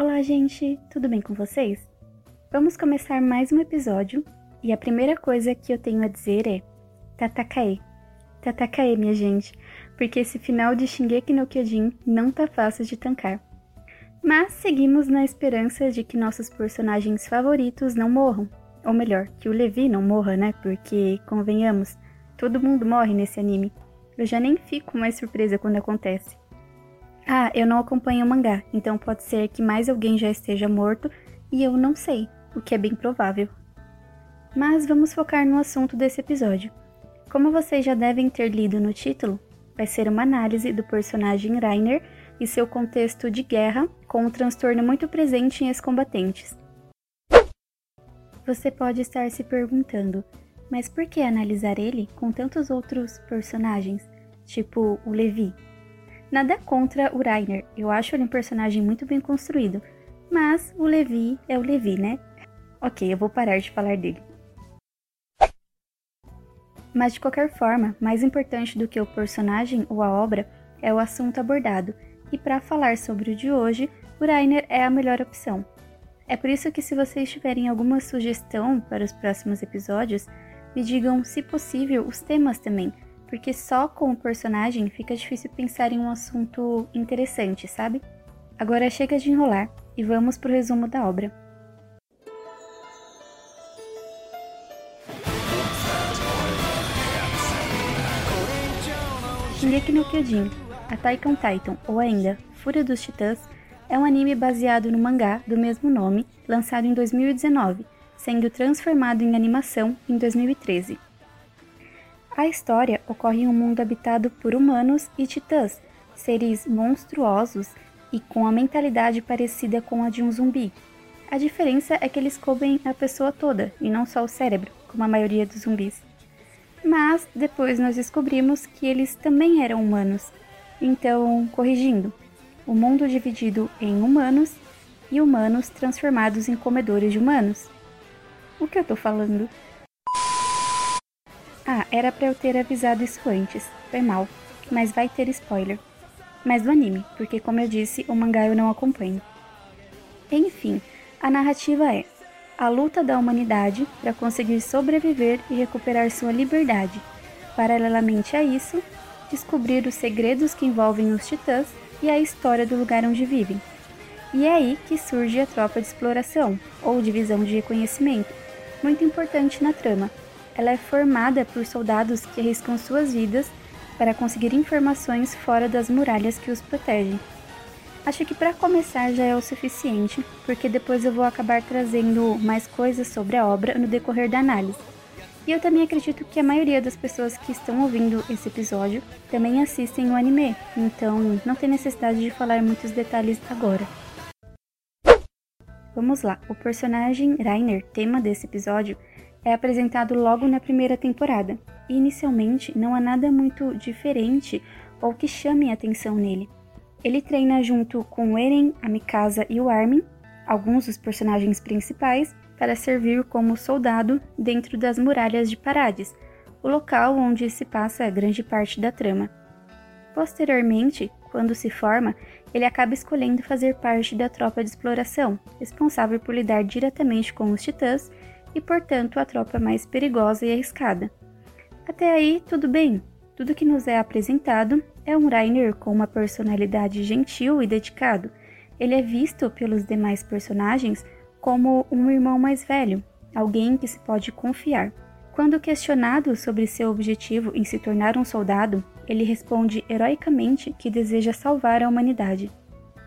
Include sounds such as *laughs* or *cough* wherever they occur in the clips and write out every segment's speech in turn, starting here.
Olá, gente, tudo bem com vocês? Vamos começar mais um episódio e a primeira coisa que eu tenho a dizer é Tatakae. Tatakae, minha gente, porque esse final de Shingeki no Kyojin não tá fácil de tancar. Mas seguimos na esperança de que nossos personagens favoritos não morram. Ou melhor, que o Levi não morra, né? Porque, convenhamos, todo mundo morre nesse anime. Eu já nem fico mais surpresa quando acontece. Ah, eu não acompanho o mangá, então pode ser que mais alguém já esteja morto e eu não sei, o que é bem provável. Mas vamos focar no assunto desse episódio. Como vocês já devem ter lido no título, vai ser uma análise do personagem Rainer e seu contexto de guerra com um transtorno muito presente em ex-combatentes. Você pode estar se perguntando, mas por que analisar ele com tantos outros personagens, tipo o Levi? Nada contra o Rainer, eu acho ele um personagem muito bem construído, mas o Levi é o Levi, né? Ok, eu vou parar de falar dele. Mas de qualquer forma, mais importante do que o personagem ou a obra é o assunto abordado, e para falar sobre o de hoje, o Rainer é a melhor opção. É por isso que se vocês tiverem alguma sugestão para os próximos episódios, me digam, se possível, os temas também, porque só com o personagem fica difícil pensar em um assunto interessante, sabe? Agora chega de enrolar e vamos pro resumo da obra. Shingeki no Kyojin, Attack on Titan ou ainda Fúria dos Titãs é um anime baseado no mangá do mesmo nome, lançado em 2019, sendo transformado em animação em 2013. A história ocorre em um mundo habitado por humanos e titãs, seres monstruosos e com a mentalidade parecida com a de um zumbi. A diferença é que eles comem a pessoa toda e não só o cérebro, como a maioria dos zumbis. Mas depois nós descobrimos que eles também eram humanos. Então, corrigindo, o mundo dividido em humanos e humanos transformados em comedores de humanos. O que eu tô falando? Era para eu ter avisado isso antes. Foi mal, mas vai ter spoiler. Mas do anime, porque como eu disse, o mangá eu não acompanho. Enfim, a narrativa é a luta da humanidade para conseguir sobreviver e recuperar sua liberdade. Paralelamente a isso, descobrir os segredos que envolvem os titãs e a história do lugar onde vivem. E é aí que surge a tropa de exploração, ou divisão de reconhecimento, muito importante na trama. Ela é formada por soldados que arriscam suas vidas para conseguir informações fora das muralhas que os protegem. Acho que para começar já é o suficiente, porque depois eu vou acabar trazendo mais coisas sobre a obra no decorrer da análise. E eu também acredito que a maioria das pessoas que estão ouvindo esse episódio também assistem o anime, então não tem necessidade de falar muitos detalhes agora. Vamos lá, o personagem Rainer, tema desse episódio, é apresentado logo na primeira temporada, e inicialmente não há nada muito diferente ou que chame a atenção nele. Ele treina junto com Eren, a Mikasa e o Armin, alguns dos personagens principais, para servir como soldado dentro das muralhas de Parades, o local onde se passa grande parte da trama. Posteriormente, quando se forma, ele acaba escolhendo fazer parte da tropa de exploração, responsável por lidar diretamente com os titãs e, portanto, a tropa mais perigosa e arriscada. Até aí, tudo bem. Tudo que nos é apresentado é um Rainer com uma personalidade gentil e dedicado. Ele é visto pelos demais personagens como um irmão mais velho, alguém que se pode confiar. Quando questionado sobre seu objetivo em se tornar um soldado, ele responde heroicamente que deseja salvar a humanidade.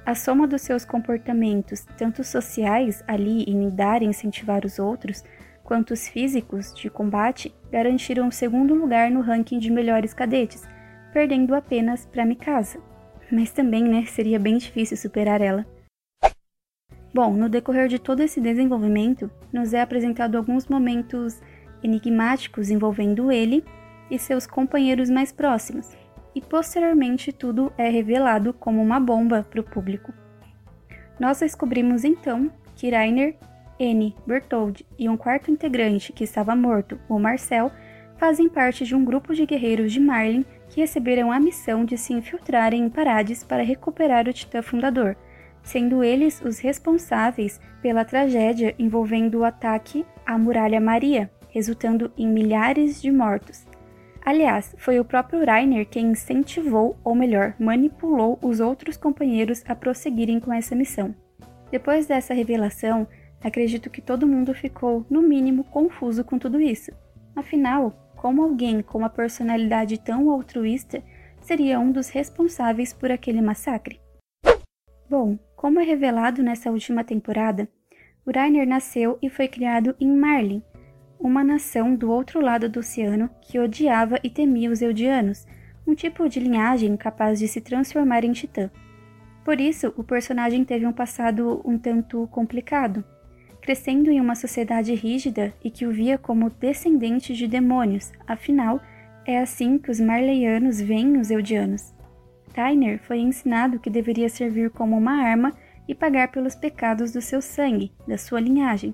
A soma dos seus comportamentos, tanto sociais, ali em dar e incentivar os outros, quanto os físicos de combate, garantiram o segundo lugar no ranking de melhores cadetes, perdendo apenas para Mikasa. Mas também, né, seria bem difícil superar ela. Bom, no decorrer de todo esse desenvolvimento, nos é apresentado alguns momentos enigmáticos envolvendo ele e seus companheiros mais próximos, e posteriormente tudo é revelado como uma bomba para o público. Nós descobrimos então que Rainer, N, Berthold e um quarto integrante que estava morto, o Marcel, fazem parte de um grupo de guerreiros de Marlin que receberam a missão de se infiltrarem em Parades para recuperar o Titã Fundador, sendo eles os responsáveis pela tragédia envolvendo o ataque à Muralha Maria, resultando em milhares de mortos. Aliás, foi o próprio Rainer quem incentivou, ou melhor, manipulou os outros companheiros a prosseguirem com essa missão. Depois dessa revelação, acredito que todo mundo ficou, no mínimo, confuso com tudo isso. Afinal, como alguém com uma personalidade tão altruísta seria um dos responsáveis por aquele massacre? Bom, como é revelado nessa última temporada, o Rainer nasceu e foi criado em Marlin, uma nação do outro lado do oceano que odiava e temia os Eldianos, um tipo de linhagem capaz de se transformar em titã. Por isso, o personagem teve um passado um tanto complicado, crescendo em uma sociedade rígida e que o via como descendente de demônios, afinal, é assim que os Marleyanos veem os Eldianos. Rainer foi ensinado que deveria servir como uma arma e pagar pelos pecados do seu sangue, da sua linhagem,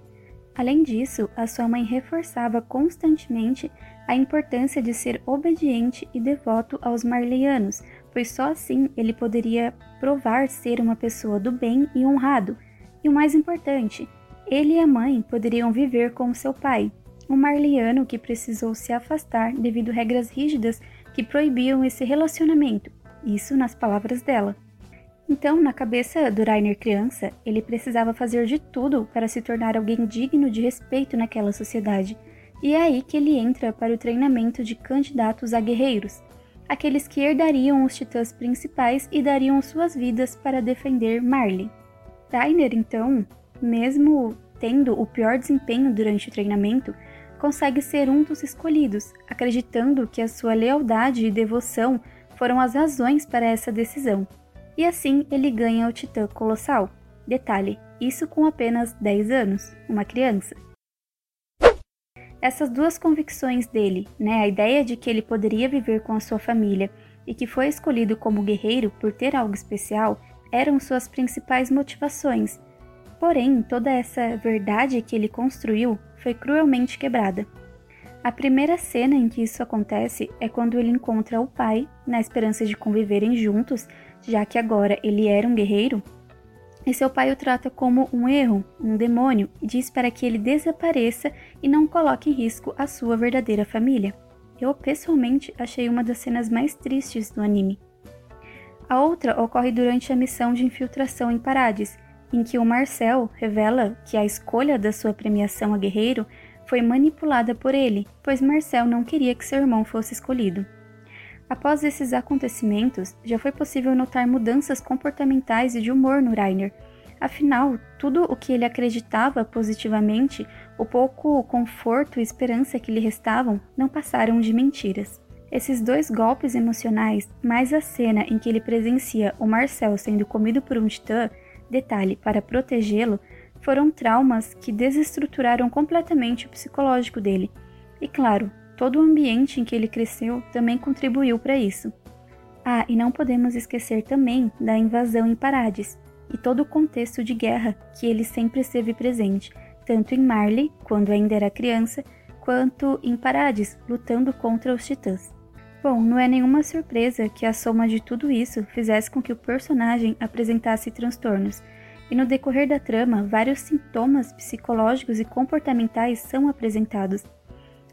Além disso, a sua mãe reforçava constantemente a importância de ser obediente e devoto aos marleyanos, pois só assim ele poderia provar ser uma pessoa do bem e honrado. E o mais importante, ele e a mãe poderiam viver com seu pai, um marleyano que precisou se afastar devido a regras rígidas que proibiam esse relacionamento. Isso nas palavras dela. Então, na cabeça do Rainer criança, ele precisava fazer de tudo para se tornar alguém digno de respeito naquela sociedade. E é aí que ele entra para o treinamento de candidatos a guerreiros, aqueles que herdariam os titãs principais e dariam suas vidas para defender Marley. Rainer, então, mesmo tendo o pior desempenho durante o treinamento, consegue ser um dos escolhidos, acreditando que a sua lealdade e devoção foram as razões para essa decisão e assim ele ganha o Titã Colossal. Detalhe, isso com apenas 10 anos, uma criança. Essas duas convicções dele, né, a ideia de que ele poderia viver com a sua família e que foi escolhido como guerreiro por ter algo especial, eram suas principais motivações. Porém, toda essa verdade que ele construiu foi cruelmente quebrada. A primeira cena em que isso acontece é quando ele encontra o pai, na esperança de conviverem juntos, já que agora ele era um guerreiro, e seu pai o trata como um erro, um demônio, e diz para que ele desapareça e não coloque em risco a sua verdadeira família. Eu pessoalmente achei uma das cenas mais tristes do anime. A outra ocorre durante a missão de infiltração em Parades, em que o Marcel revela que a escolha da sua premiação a guerreiro foi manipulada por ele, pois Marcel não queria que seu irmão fosse escolhido. Após esses acontecimentos, já foi possível notar mudanças comportamentais e de humor no Rainer. Afinal, tudo o que ele acreditava positivamente, o pouco conforto e esperança que lhe restavam, não passaram de mentiras. Esses dois golpes emocionais, mais a cena em que ele presencia o Marcel sendo comido por um titã, detalhe, para protegê-lo, foram traumas que desestruturaram completamente o psicológico dele. E claro, Todo o ambiente em que ele cresceu também contribuiu para isso. Ah, e não podemos esquecer também da invasão em Parades e todo o contexto de guerra que ele sempre esteve presente, tanto em Marley, quando ainda era criança, quanto em Parades, lutando contra os titãs. Bom, não é nenhuma surpresa que a soma de tudo isso fizesse com que o personagem apresentasse transtornos, e no decorrer da trama, vários sintomas psicológicos e comportamentais são apresentados,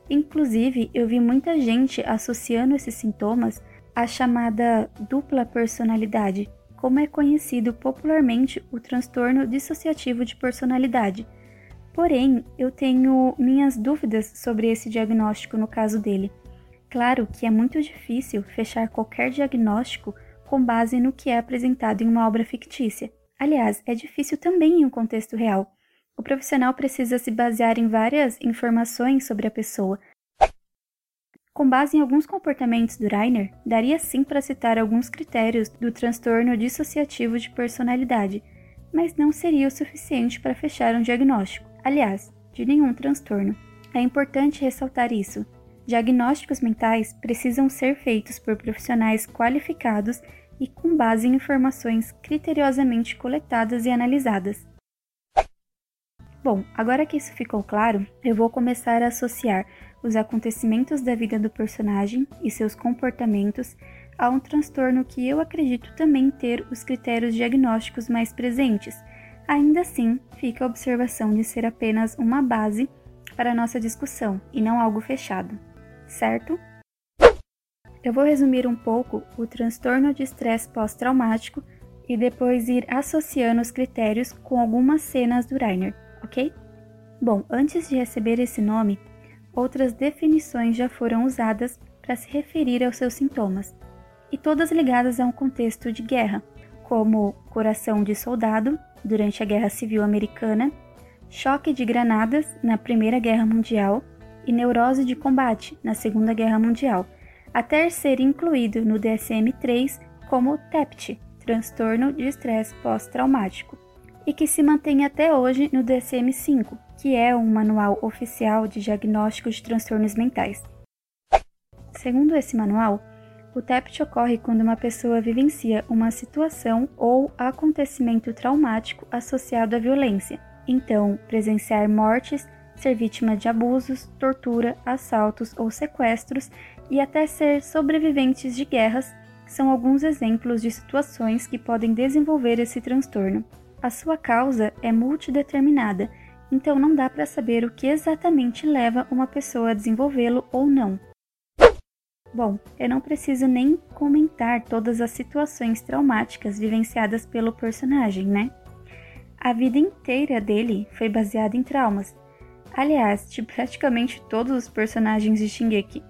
Inclusive, eu vi muita gente associando esses sintomas à chamada dupla personalidade, como é conhecido popularmente o transtorno dissociativo de personalidade. Porém, eu tenho minhas dúvidas sobre esse diagnóstico no caso dele. Claro que é muito difícil fechar qualquer diagnóstico com base no que é apresentado em uma obra fictícia. Aliás, é difícil também em um contexto real. O profissional precisa se basear em várias informações sobre a pessoa. Com base em alguns comportamentos do Rainer, daria sim para citar alguns critérios do transtorno dissociativo de personalidade, mas não seria o suficiente para fechar um diagnóstico. Aliás, de nenhum transtorno. É importante ressaltar isso. Diagnósticos mentais precisam ser feitos por profissionais qualificados e com base em informações criteriosamente coletadas e analisadas. Bom, agora que isso ficou claro, eu vou começar a associar os acontecimentos da vida do personagem e seus comportamentos a um transtorno que eu acredito também ter os critérios diagnósticos mais presentes. Ainda assim, fica a observação de ser apenas uma base para a nossa discussão e não algo fechado, certo? Eu vou resumir um pouco o transtorno de estresse pós-traumático e depois ir associando os critérios com algumas cenas do Reiner, ok? Bom, antes de receber esse nome, outras definições já foram usadas para se referir aos seus sintomas, e todas ligadas a um contexto de guerra, como coração de soldado durante a Guerra Civil Americana, choque de granadas na Primeira Guerra Mundial e neurose de combate na Segunda Guerra Mundial, até ser incluído no DSM-3 como TEPT, transtorno de estresse pós-traumático, e que se mantém até hoje no DSM-5, que é um manual oficial de diagnóstico de transtornos mentais. Segundo esse manual, o TEPT ocorre quando uma pessoa vivencia uma situação ou acontecimento traumático associado à violência. Então, presenciar mortes, ser vítima de abusos, tortura, assaltos ou sequestros e até ser sobreviventes de guerras são alguns exemplos de situações que podem desenvolver esse transtorno. A sua causa é multideterminada então não dá para saber o que exatamente leva uma pessoa a desenvolvê-lo ou não. Bom, eu não preciso nem comentar todas as situações traumáticas vivenciadas pelo personagem, né? A vida inteira dele foi baseada em traumas. Aliás, de praticamente todos os personagens de Shingeki.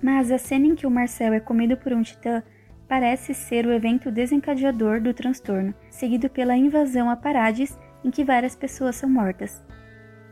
Mas a cena em que o Marcel é comido por um titã parece ser o evento desencadeador do transtorno, seguido pela invasão a Parades em que várias pessoas são mortas.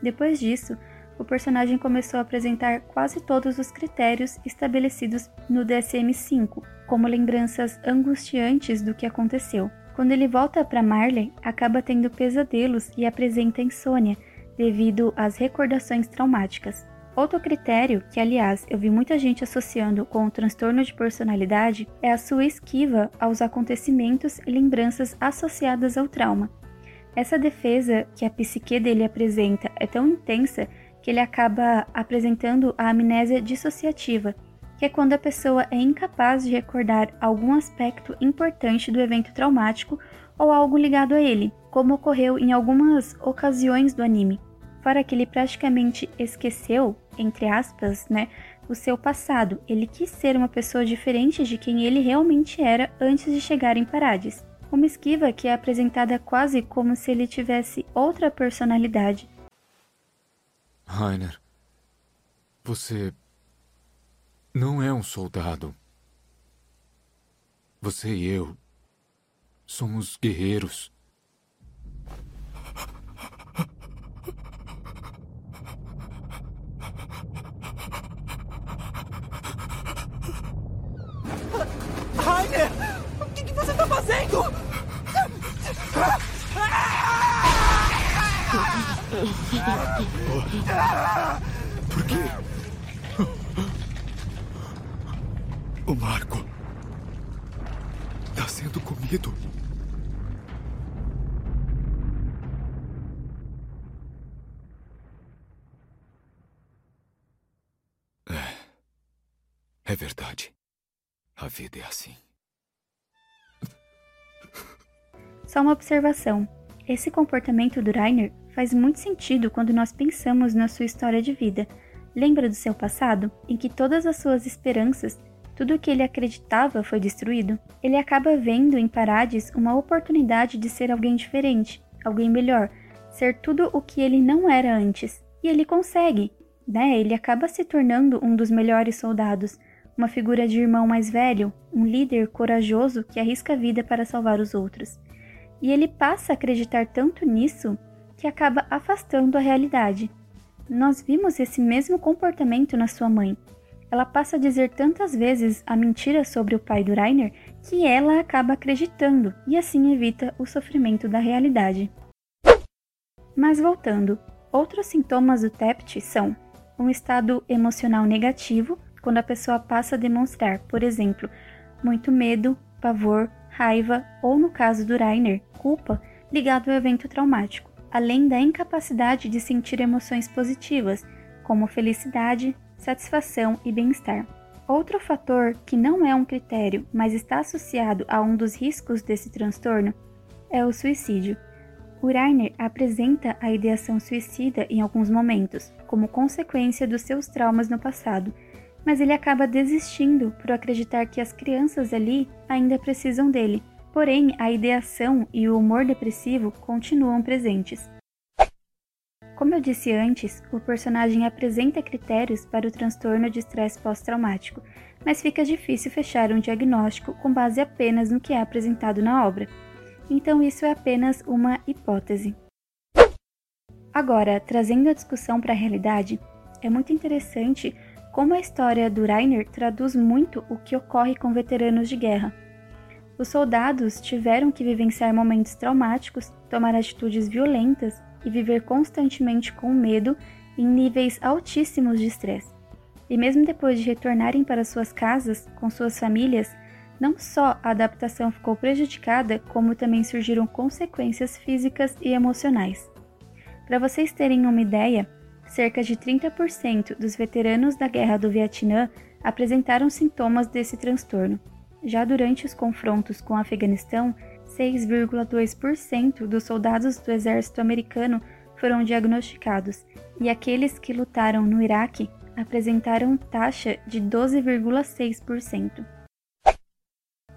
Depois disso, o personagem começou a apresentar quase todos os critérios estabelecidos no DSM-5, como lembranças angustiantes do que aconteceu. Quando ele volta para Marley, acaba tendo pesadelos e apresenta insônia devido às recordações traumáticas. Outro critério, que aliás eu vi muita gente associando com o transtorno de personalidade, é a sua esquiva aos acontecimentos e lembranças associadas ao trauma, essa defesa que a psique dele apresenta é tão intensa que ele acaba apresentando a amnésia dissociativa, que é quando a pessoa é incapaz de recordar algum aspecto importante do evento traumático ou algo ligado a ele, como ocorreu em algumas ocasiões do anime. Fora que ele praticamente esqueceu, entre aspas, né, o seu passado. Ele quis ser uma pessoa diferente de quem ele realmente era antes de chegar em Parades uma esquiva que é apresentada quase como se ele tivesse outra personalidade. Rainer, você não é um soldado. Você e eu somos guerreiros. Rainer! O que, que você *laughs* Só uma observação. Esse comportamento do Rainer faz muito sentido quando nós pensamos na sua história de vida. Lembra do seu passado, em que todas as suas esperanças, tudo o que ele acreditava foi destruído? Ele acaba vendo em Parades uma oportunidade de ser alguém diferente, alguém melhor, ser tudo o que ele não era antes. E ele consegue, né? Ele acaba se tornando um dos melhores soldados, uma figura de irmão mais velho, um líder corajoso que arrisca a vida para salvar os outros e ele passa a acreditar tanto nisso que acaba afastando a realidade. Nós vimos esse mesmo comportamento na sua mãe. Ela passa a dizer tantas vezes a mentira sobre o pai do Rainer que ela acaba acreditando e assim evita o sofrimento da realidade. Mas voltando, outros sintomas do TEPT são um estado emocional negativo, quando a pessoa passa a demonstrar, por exemplo, muito medo, pavor, raiva ou, no caso do Rainer, culpa ligado ao evento traumático, além da incapacidade de sentir emoções positivas, como felicidade, satisfação e bem-estar. Outro fator que não é um critério, mas está associado a um dos riscos desse transtorno é o suicídio. O Rainer apresenta a ideação suicida em alguns momentos, como consequência dos seus traumas no passado, mas ele acaba desistindo por acreditar que as crianças ali ainda precisam dele. Porém, a ideação e o humor depressivo continuam presentes. Como eu disse antes, o personagem apresenta critérios para o transtorno de estresse pós-traumático, mas fica difícil fechar um diagnóstico com base apenas no que é apresentado na obra. Então, isso é apenas uma hipótese. Agora, trazendo a discussão para a realidade, é muito interessante como a história do Rainer traduz muito o que ocorre com veteranos de guerra. Os soldados tiveram que vivenciar momentos traumáticos, tomar atitudes violentas e viver constantemente com medo em níveis altíssimos de estresse. E mesmo depois de retornarem para suas casas com suas famílias, não só a adaptação ficou prejudicada, como também surgiram consequências físicas e emocionais. Para vocês terem uma ideia, cerca de 30% dos veteranos da Guerra do Vietnã apresentaram sintomas desse transtorno. Já durante os confrontos com o Afeganistão, 6,2% dos soldados do exército americano foram diagnosticados, e aqueles que lutaram no Iraque apresentaram taxa de 12,6%.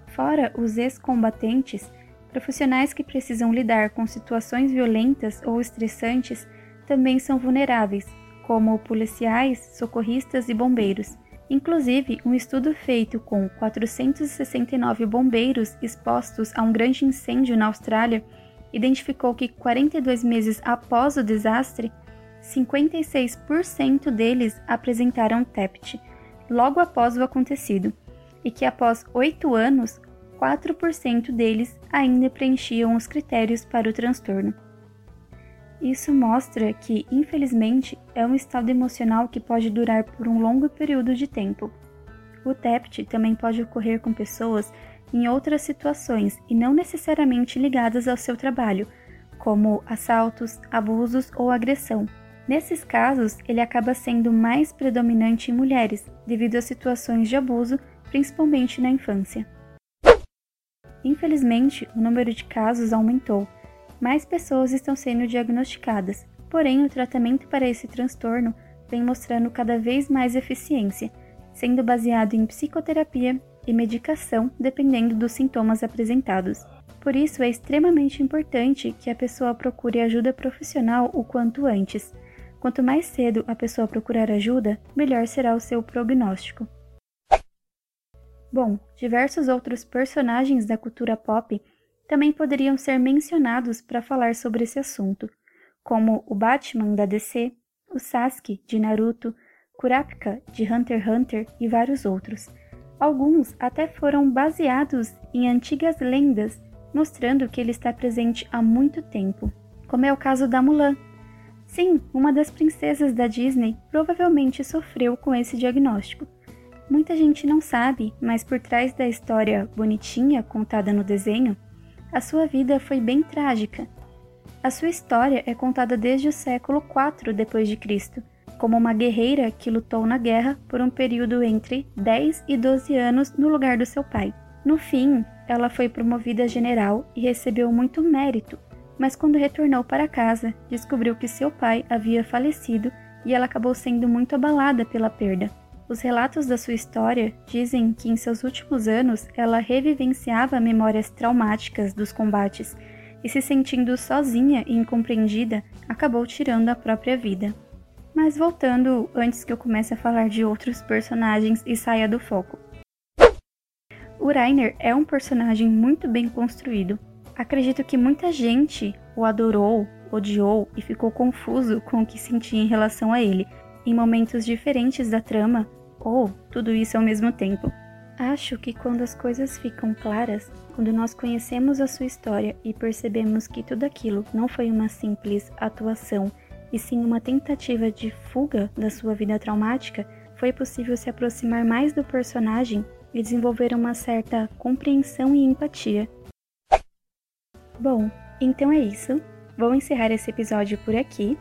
Fora os ex-combatentes, profissionais que precisam lidar com situações violentas ou estressantes também são vulneráveis, como policiais, socorristas e bombeiros. Inclusive, um estudo feito com 469 bombeiros expostos a um grande incêndio na Austrália identificou que 42 meses após o desastre, 56% deles apresentaram TEPT logo após o acontecido, e que após oito anos, 4% deles ainda preenchiam os critérios para o transtorno. Isso mostra que, infelizmente, é um estado emocional que pode durar por um longo período de tempo. O TEPT também pode ocorrer com pessoas em outras situações e não necessariamente ligadas ao seu trabalho, como assaltos, abusos ou agressão. Nesses casos, ele acaba sendo mais predominante em mulheres, devido a situações de abuso, principalmente na infância. Infelizmente, o número de casos aumentou mais pessoas estão sendo diagnosticadas, porém o tratamento para esse transtorno vem mostrando cada vez mais eficiência, sendo baseado em psicoterapia e medicação dependendo dos sintomas apresentados. Por isso é extremamente importante que a pessoa procure ajuda profissional o quanto antes. Quanto mais cedo a pessoa procurar ajuda, melhor será o seu prognóstico. Bom, diversos outros personagens da cultura pop também poderiam ser mencionados para falar sobre esse assunto, como o Batman da DC, o Sasuke de Naruto, Kurapika de Hunter x Hunter e vários outros. Alguns até foram baseados em antigas lendas, mostrando que ele está presente há muito tempo, como é o caso da Mulan. Sim, uma das princesas da Disney provavelmente sofreu com esse diagnóstico. Muita gente não sabe, mas por trás da história bonitinha contada no desenho, a sua vida foi bem trágica. A sua história é contada desde o século IV d.C., como uma guerreira que lutou na guerra por um período entre 10 e 12 anos no lugar do seu pai. No fim, ela foi promovida a general e recebeu muito mérito, mas quando retornou para casa, descobriu que seu pai havia falecido e ela acabou sendo muito abalada pela perda. Os relatos da sua história dizem que em seus últimos anos ela revivenciava memórias traumáticas dos combates e, se sentindo sozinha e incompreendida, acabou tirando a própria vida. Mas voltando antes que eu comece a falar de outros personagens e saia do foco. O Rainer é um personagem muito bem construído. Acredito que muita gente o adorou, odiou e ficou confuso com o que sentia em relação a ele, em momentos diferentes da trama, ou tudo isso ao mesmo tempo. Acho que quando as coisas ficam claras, quando nós conhecemos a sua história e percebemos que tudo aquilo não foi uma simples atuação, e sim uma tentativa de fuga da sua vida traumática, foi possível se aproximar mais do personagem e desenvolver uma certa compreensão e empatia. Bom, então é isso. Vou encerrar esse episódio por aqui.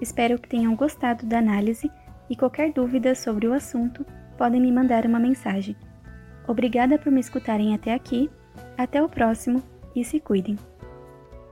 Espero que tenham gostado da análise e qualquer dúvida sobre o assunto, podem me mandar uma mensagem. Obrigada por me escutarem até aqui. Até o próximo e se cuidem.